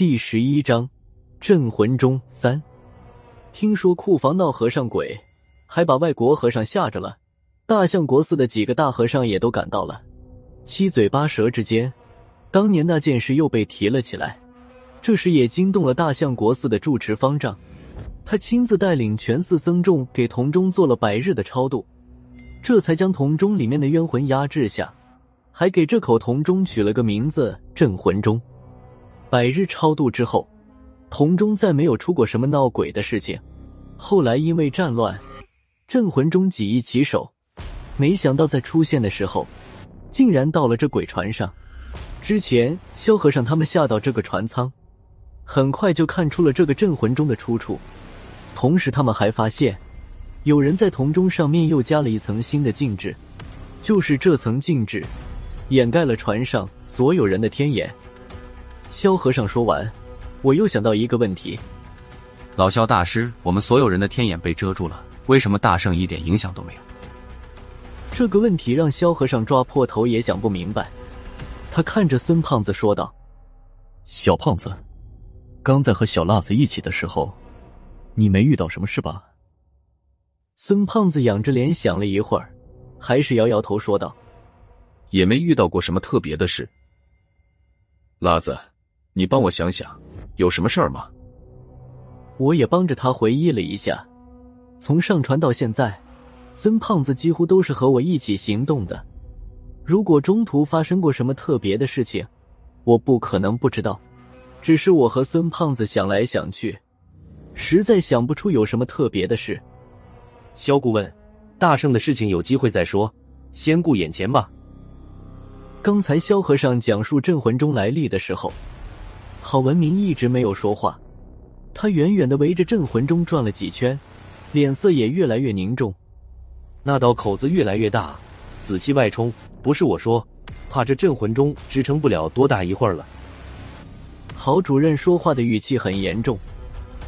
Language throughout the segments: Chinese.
第十一章镇魂钟三。听说库房闹和尚鬼，还把外国和尚吓着了。大相国寺的几个大和尚也都赶到了。七嘴八舌之间，当年那件事又被提了起来。这时也惊动了大相国寺的住持方丈，他亲自带领全寺僧众给铜钟做了百日的超度，这才将铜钟里面的冤魂压制下。还给这口铜钟取了个名字“镇魂钟”。百日超度之后，铜钟再没有出过什么闹鬼的事情。后来因为战乱，镇魂钟几易其手，没想到在出现的时候，竟然到了这鬼船上。之前萧和尚他们下到这个船舱，很快就看出了这个镇魂钟的出处。同时，他们还发现有人在铜钟上面又加了一层新的禁制，就是这层禁制。掩盖了船上所有人的天眼。萧和尚说完，我又想到一个问题：老萧大师，我们所有人的天眼被遮住了，为什么大圣一点影响都没有？这个问题让萧和尚抓破头也想不明白。他看着孙胖子说道：“小胖子，刚在和小辣子一起的时候，你没遇到什么事吧？”孙胖子仰着脸想了一会儿，还是摇摇头说道。也没遇到过什么特别的事，辣子，你帮我想想，有什么事儿吗？我也帮着他回忆了一下，从上船到现在，孙胖子几乎都是和我一起行动的。如果中途发生过什么特别的事情，我不可能不知道。只是我和孙胖子想来想去，实在想不出有什么特别的事。萧顾问，大圣的事情有机会再说，先顾眼前吧。刚才萧和尚讲述镇魂钟来历的时候，郝文明一直没有说话。他远远的围着镇魂钟转了几圈，脸色也越来越凝重。那道口子越来越大，死气外冲。不是我说，怕这镇魂钟支撑不了多大一会儿了。郝主任说话的语气很严重。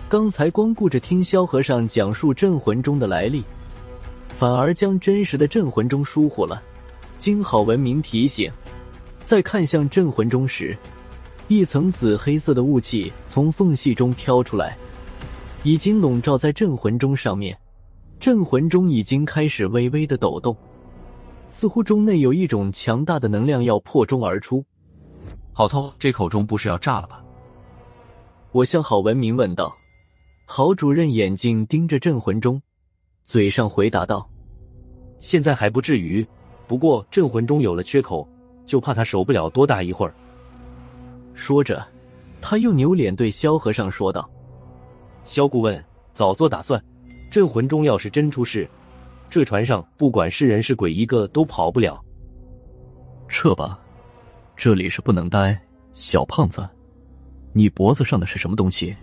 刚才光顾着听萧和尚讲述镇魂钟的来历，反而将真实的镇魂钟疏忽了。经郝文明提醒。在看向镇魂钟时，一层紫黑色的雾气从缝隙中飘出来，已经笼罩在镇魂钟上面。镇魂钟已经开始微微的抖动，似乎钟内有一种强大的能量要破钟而出。郝偷，这口钟不是要炸了吧？我向郝文明问道。郝主任眼睛盯着镇魂钟，嘴上回答道：“现在还不至于，不过镇魂钟有了缺口。”就怕他守不了多大一会儿。说着，他又扭脸对萧和尚说道：“萧顾问，早做打算，镇魂钟要是真出事，这船上不管是人是鬼，一个都跑不了。撤吧，这里是不能待。小胖子，你脖子上的是什么东西？”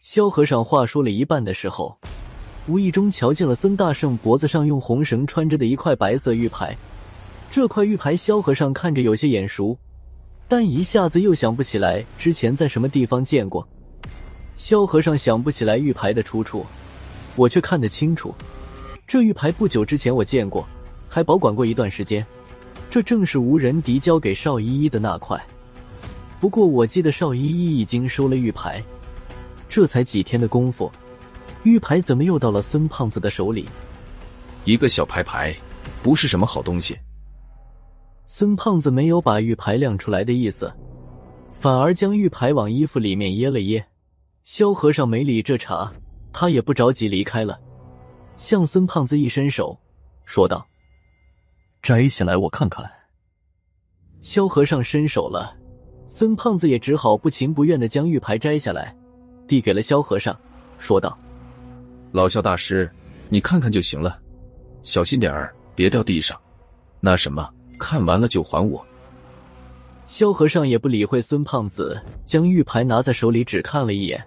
萧和尚话说了一半的时候，无意中瞧见了孙大圣脖子上用红绳穿着的一块白色玉牌。这块玉牌，萧和尚看着有些眼熟，但一下子又想不起来之前在什么地方见过。萧和尚想不起来玉牌的出处，我却看得清楚。这玉牌不久之前我见过，还保管过一段时间。这正是无人敌交给邵依依的那块。不过我记得邵依依已经收了玉牌，这才几天的功夫，玉牌怎么又到了孙胖子的手里？一个小牌牌，不是什么好东西。孙胖子没有把玉牌亮出来的意思，反而将玉牌往衣服里面掖了掖。萧和尚没理这茬，他也不着急离开了，向孙胖子一伸手，说道：“摘下来我看看。”萧和尚伸手了，孙胖子也只好不情不愿的将玉牌摘下来，递给了萧和尚，说道：“老萧大师，你看看就行了，小心点儿，别掉地上。那什么。”看完了就还我。萧和尚也不理会孙胖子，将玉牌拿在手里只看了一眼，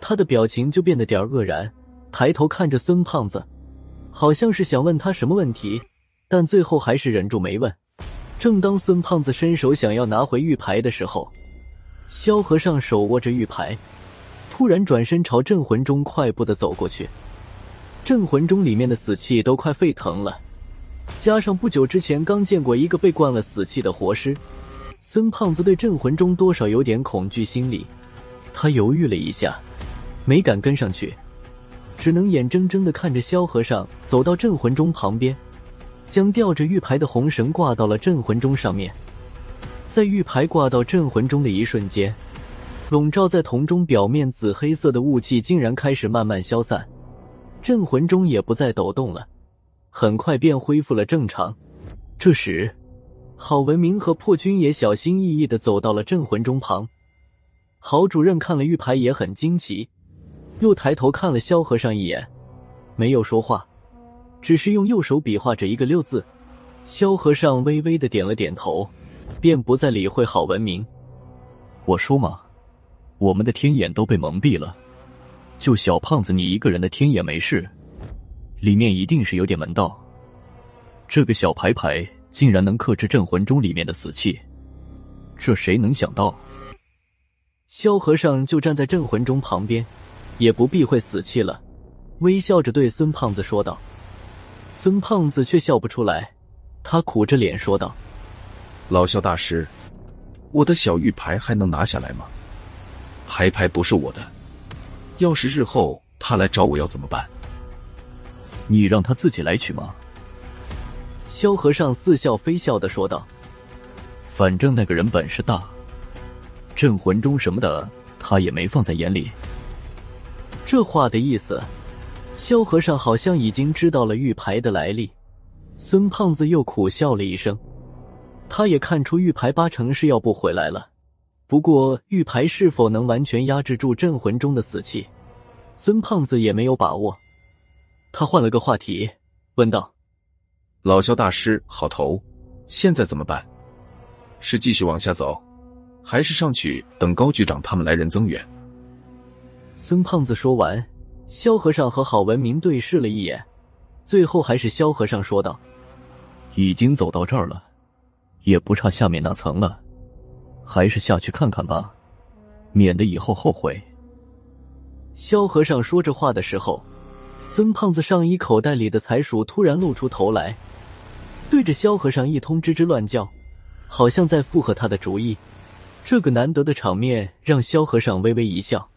他的表情就变得点愕然，抬头看着孙胖子，好像是想问他什么问题，但最后还是忍住没问。正当孙胖子伸手想要拿回玉牌的时候，萧和尚手握着玉牌，突然转身朝镇魂钟快步的走过去。镇魂钟里面的死气都快沸腾了。加上不久之前刚见过一个被灌了死气的活尸，孙胖子对镇魂钟多少有点恐惧心理，他犹豫了一下，没敢跟上去，只能眼睁睁的看着萧和尚走到镇魂钟旁边，将吊着玉牌的红绳挂到了镇魂钟上面。在玉牌挂到镇魂钟的一瞬间，笼罩在铜钟表面紫黑色的雾气竟然开始慢慢消散，镇魂钟也不再抖动了，很快便恢复了正常。这时。郝文明和破军也小心翼翼的走到了镇魂钟旁。郝主任看了玉牌也很惊奇，又抬头看了萧和尚一眼，没有说话，只是用右手比划着一个六字。萧和尚微微的点了点头，便不再理会郝文明。我说嘛，我们的天眼都被蒙蔽了，就小胖子你一个人的天眼没事，里面一定是有点门道。这个小牌牌。竟然能克制镇魂钟里面的死气，这谁能想到？萧和尚就站在镇魂钟旁边，也不避讳死气了，微笑着对孙胖子说道。孙胖子却笑不出来，他苦着脸说道：“老萧大师，我的小玉牌还能拿下来吗？牌牌不是我的，要是日后他来找我要怎么办？你让他自己来取吗？”萧和尚似笑非笑的说道：“反正那个人本事大，镇魂钟什么的他也没放在眼里。”这话的意思，萧和尚好像已经知道了玉牌的来历。孙胖子又苦笑了一声，他也看出玉牌八成是要不回来了。不过玉牌是否能完全压制住镇魂钟的死气，孙胖子也没有把握。他换了个话题，问道。老萧大师，好头，现在怎么办？是继续往下走，还是上去等高局长他们来人增援？孙胖子说完，萧和尚和郝文明对视了一眼，最后还是萧和尚说道：“已经走到这儿了，也不差下面那层了，还是下去看看吧，免得以后后悔。”萧和尚说这话的时候，孙胖子上衣口袋里的财鼠突然露出头来。对着萧和尚一通吱吱乱叫，好像在附和他的主意。这个难得的场面让萧和尚微微一笑。